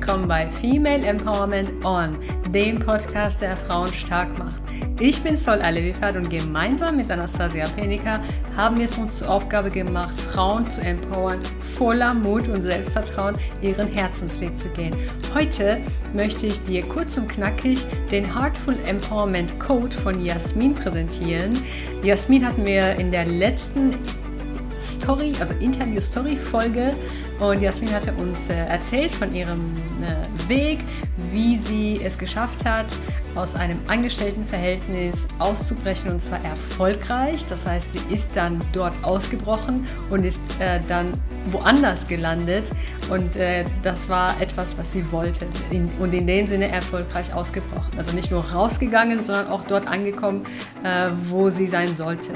willkommen bei Female Empowerment On, dem Podcast, der Frauen stark macht. Ich bin Sol Alevifat und gemeinsam mit Anastasia Penica haben wir es uns zur Aufgabe gemacht, Frauen zu empowern, voller Mut und Selbstvertrauen ihren Herzensweg zu gehen. Heute möchte ich dir kurz und knackig den Heartful Empowerment Code von Jasmin präsentieren. Jasmin hat mir in der letzten Story, also Interview-Story-Folge. Und Jasmin hatte uns äh, erzählt von ihrem äh, Weg, wie sie es geschafft hat, aus einem Angestelltenverhältnis auszubrechen und zwar erfolgreich. Das heißt, sie ist dann dort ausgebrochen und ist äh, dann woanders gelandet und äh, das war etwas, was sie wollte in, und in dem Sinne erfolgreich ausgebrochen. Also nicht nur rausgegangen, sondern auch dort angekommen, äh, wo sie sein sollte.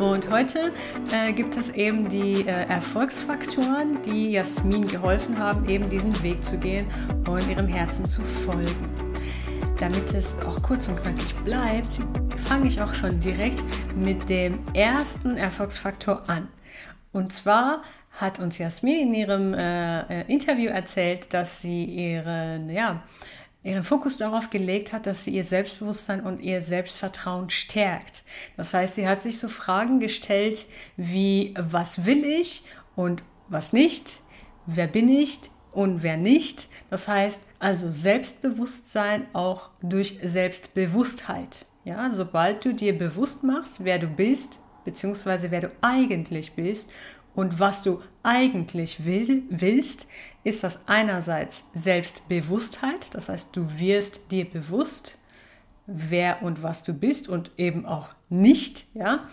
Und heute äh, gibt es eben die äh, Erfolgsfaktoren, die Jasmin geholfen haben, eben diesen Weg zu gehen und ihrem Herzen zu folgen. Damit es auch kurz und knackig bleibt, fange ich auch schon direkt mit dem ersten Erfolgsfaktor an. Und zwar hat uns Jasmin in ihrem äh, äh Interview erzählt, dass sie ihren, ja, ihren Fokus darauf gelegt hat, dass sie ihr Selbstbewusstsein und ihr Selbstvertrauen stärkt. Das heißt, sie hat sich so Fragen gestellt wie, was will ich und was nicht, wer bin ich und wer nicht. Das heißt also Selbstbewusstsein auch durch Selbstbewusstheit. Ja, sobald du dir bewusst machst, wer du bist, beziehungsweise wer du eigentlich bist und was du eigentlich will, willst, ist das einerseits Selbstbewusstheit, das heißt, du wirst dir bewusst, wer und was du bist und eben auch nicht, ja.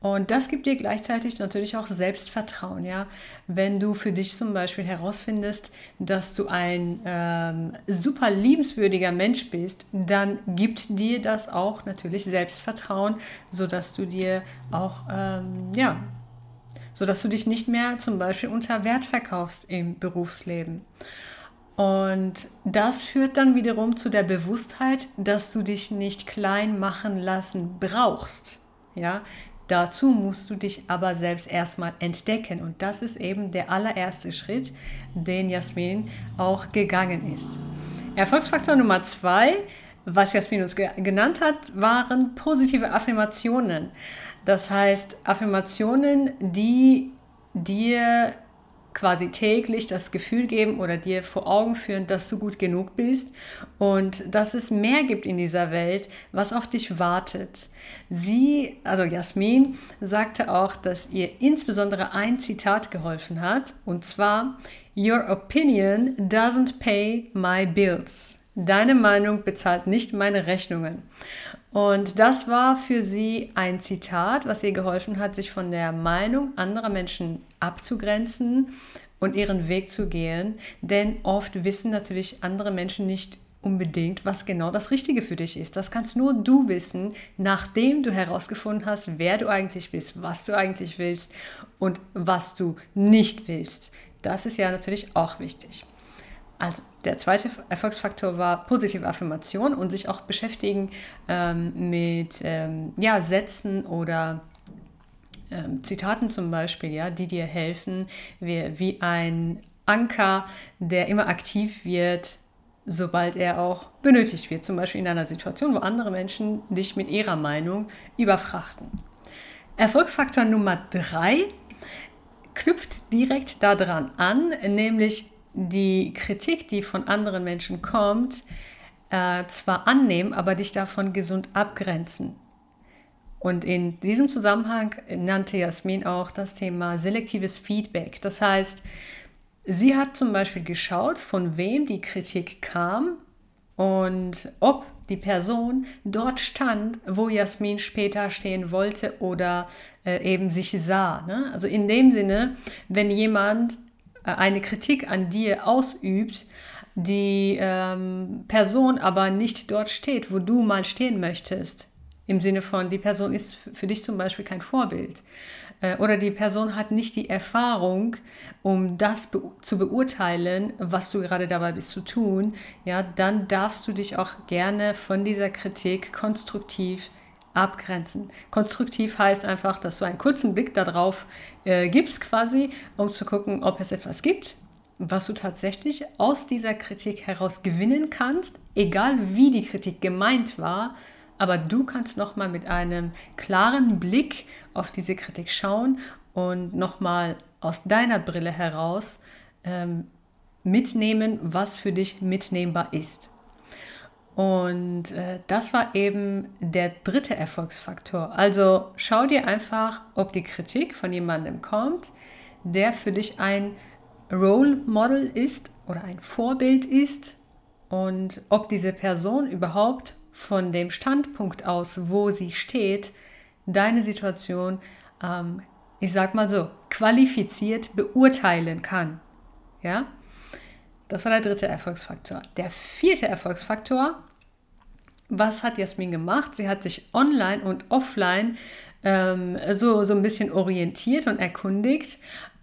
Und das gibt dir gleichzeitig natürlich auch Selbstvertrauen, ja. Wenn du für dich zum Beispiel herausfindest, dass du ein ähm, super liebenswürdiger Mensch bist, dann gibt dir das auch natürlich Selbstvertrauen, sodass du dir auch, ähm, ja, sodass du dich nicht mehr zum Beispiel unter Wert verkaufst im Berufsleben. Und das führt dann wiederum zu der Bewusstheit, dass du dich nicht klein machen lassen brauchst. Ja, dazu musst du dich aber selbst erstmal entdecken. Und das ist eben der allererste Schritt, den Jasmin auch gegangen ist. Erfolgsfaktor Nummer zwei, was Jasmin uns genannt hat, waren positive Affirmationen. Das heißt, Affirmationen, die dir quasi täglich das Gefühl geben oder dir vor Augen führen, dass du gut genug bist und dass es mehr gibt in dieser Welt, was auf dich wartet. Sie, also Jasmin, sagte auch, dass ihr insbesondere ein Zitat geholfen hat und zwar Your opinion doesn't pay my bills. Deine Meinung bezahlt nicht meine Rechnungen. Und das war für sie ein Zitat, was ihr geholfen hat, sich von der Meinung anderer Menschen abzugrenzen und ihren Weg zu gehen. Denn oft wissen natürlich andere Menschen nicht unbedingt, was genau das Richtige für dich ist. Das kannst nur du wissen, nachdem du herausgefunden hast, wer du eigentlich bist, was du eigentlich willst und was du nicht willst. Das ist ja natürlich auch wichtig. Also der zweite Erfolgsfaktor war positive Affirmation und sich auch beschäftigen ähm, mit ähm, ja, Sätzen oder ähm, Zitaten zum Beispiel, ja, die dir helfen, wie, wie ein Anker, der immer aktiv wird, sobald er auch benötigt wird. Zum Beispiel in einer Situation, wo andere Menschen dich mit ihrer Meinung überfrachten. Erfolgsfaktor Nummer drei knüpft direkt daran an, nämlich die Kritik, die von anderen Menschen kommt, äh, zwar annehmen, aber dich davon gesund abgrenzen. Und in diesem Zusammenhang nannte Jasmin auch das Thema selektives Feedback. Das heißt, sie hat zum Beispiel geschaut, von wem die Kritik kam und ob die Person dort stand, wo Jasmin später stehen wollte oder äh, eben sich sah. Ne? Also in dem Sinne, wenn jemand eine Kritik an dir ausübt, die ähm, Person aber nicht dort steht, wo du mal stehen möchtest. Im Sinne von, die Person ist für dich zum Beispiel kein Vorbild. Äh, oder die Person hat nicht die Erfahrung, um das be zu beurteilen, was du gerade dabei bist zu tun. Ja, dann darfst du dich auch gerne von dieser Kritik konstruktiv abgrenzen. Konstruktiv heißt einfach, dass du einen kurzen Blick darauf äh, gibst quasi, um zu gucken, ob es etwas gibt, was du tatsächlich aus dieser Kritik heraus gewinnen kannst, egal wie die Kritik gemeint war, aber du kannst nochmal mit einem klaren Blick auf diese Kritik schauen und nochmal aus deiner Brille heraus ähm, mitnehmen, was für dich mitnehmbar ist. Und äh, das war eben der dritte Erfolgsfaktor. Also schau dir einfach, ob die Kritik von jemandem kommt, der für dich ein Role Model ist oder ein Vorbild ist und ob diese Person überhaupt von dem Standpunkt aus, wo sie steht, deine Situation, ähm, ich sag mal so, qualifiziert beurteilen kann. Ja? Das war der dritte Erfolgsfaktor. Der vierte Erfolgsfaktor, was hat Jasmin gemacht? Sie hat sich online und offline ähm, so, so ein bisschen orientiert und erkundigt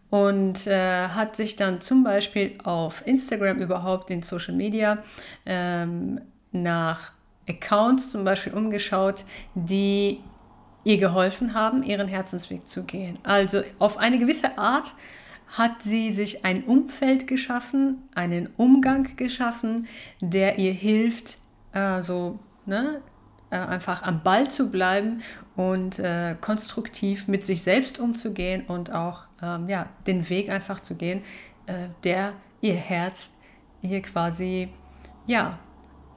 und äh, hat sich dann zum Beispiel auf Instagram überhaupt in Social Media ähm, nach Accounts zum Beispiel umgeschaut, die ihr geholfen haben, ihren Herzensweg zu gehen. Also auf eine gewisse Art hat sie sich ein Umfeld geschaffen, einen Umgang geschaffen, der ihr hilft, äh, so ne, äh, einfach am Ball zu bleiben und äh, konstruktiv mit sich selbst umzugehen und auch ähm, ja, den Weg einfach zu gehen, äh, der ihr Herz ihr quasi ja,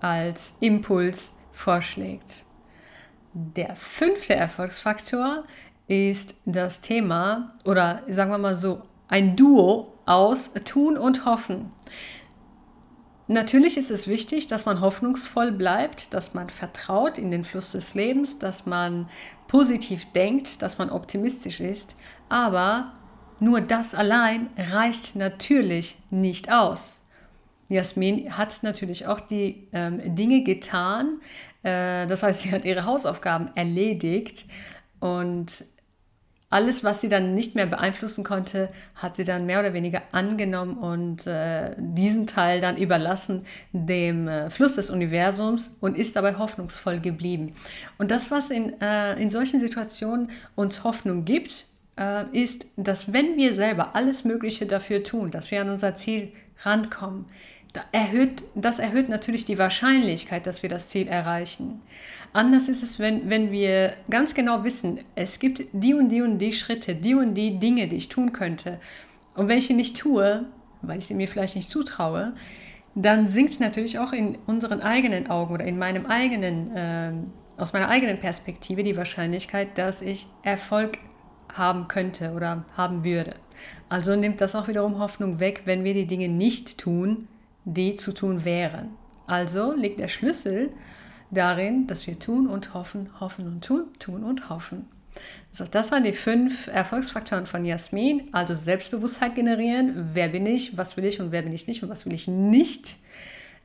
als Impuls vorschlägt. Der fünfte Erfolgsfaktor ist das Thema oder sagen wir mal so ein Duo aus Tun und Hoffen. Natürlich ist es wichtig, dass man hoffnungsvoll bleibt, dass man vertraut in den Fluss des Lebens, dass man positiv denkt, dass man optimistisch ist. Aber nur das allein reicht natürlich nicht aus. Jasmin hat natürlich auch die ähm, Dinge getan. Äh, das heißt, sie hat ihre Hausaufgaben erledigt und alles, was sie dann nicht mehr beeinflussen konnte, hat sie dann mehr oder weniger angenommen und äh, diesen Teil dann überlassen dem äh, Fluss des Universums und ist dabei hoffnungsvoll geblieben. Und das, was in, äh, in solchen Situationen uns Hoffnung gibt, äh, ist, dass wenn wir selber alles Mögliche dafür tun, dass wir an unser Ziel rankommen, erhöht, das erhöht natürlich die Wahrscheinlichkeit, dass wir das Ziel erreichen. Anders ist es, wenn, wenn wir ganz genau wissen, es gibt die und die und die Schritte, die und die Dinge, die ich tun könnte. Und wenn ich sie nicht tue, weil ich sie mir vielleicht nicht zutraue, dann sinkt natürlich auch in unseren eigenen Augen oder in meinem eigenen, äh, aus meiner eigenen Perspektive die Wahrscheinlichkeit, dass ich Erfolg haben könnte oder haben würde. Also nimmt das auch wiederum Hoffnung weg, wenn wir die Dinge nicht tun, die zu tun wären. Also liegt der Schlüssel darin, dass wir tun und hoffen, hoffen und tun, tun und hoffen. So, das waren die fünf Erfolgsfaktoren von Jasmin. Also Selbstbewusstheit generieren. Wer bin ich? Was will ich und wer bin ich nicht und was will ich nicht?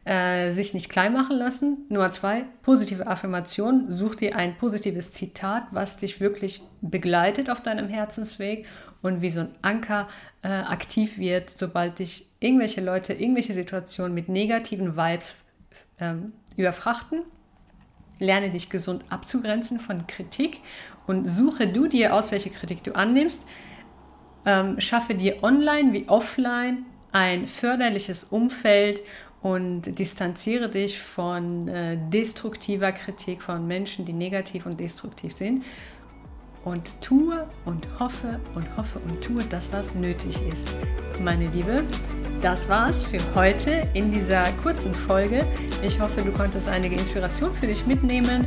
Äh, sich nicht klein machen lassen. Nummer zwei, positive Affirmation. Such dir ein positives Zitat, was dich wirklich begleitet auf deinem Herzensweg und wie so ein Anker äh, aktiv wird, sobald dich irgendwelche Leute, irgendwelche Situationen mit negativen Vibes ähm, überfrachten. Lerne dich gesund abzugrenzen von Kritik und suche du dir aus, welche Kritik du annimmst. Ähm, schaffe dir online wie offline ein förderliches Umfeld und distanziere dich von äh, destruktiver Kritik von Menschen, die negativ und destruktiv sind und tue und hoffe und hoffe und tue das, was nötig ist. Meine Liebe, das war's für heute in dieser kurzen Folge. Ich hoffe, du konntest einige Inspiration für dich mitnehmen.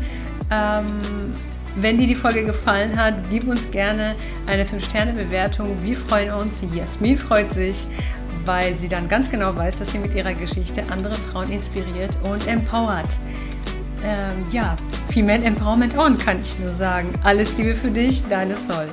Ähm, wenn dir die Folge gefallen hat, gib uns gerne eine 5-Sterne-Bewertung. Wir freuen uns. Jasmin freut sich, weil sie dann ganz genau weiß, dass sie mit ihrer Geschichte andere Frauen inspiriert und empowert ähm, ja, Female Empowerment On, kann ich nur sagen. Alles Liebe für dich, deine Sol.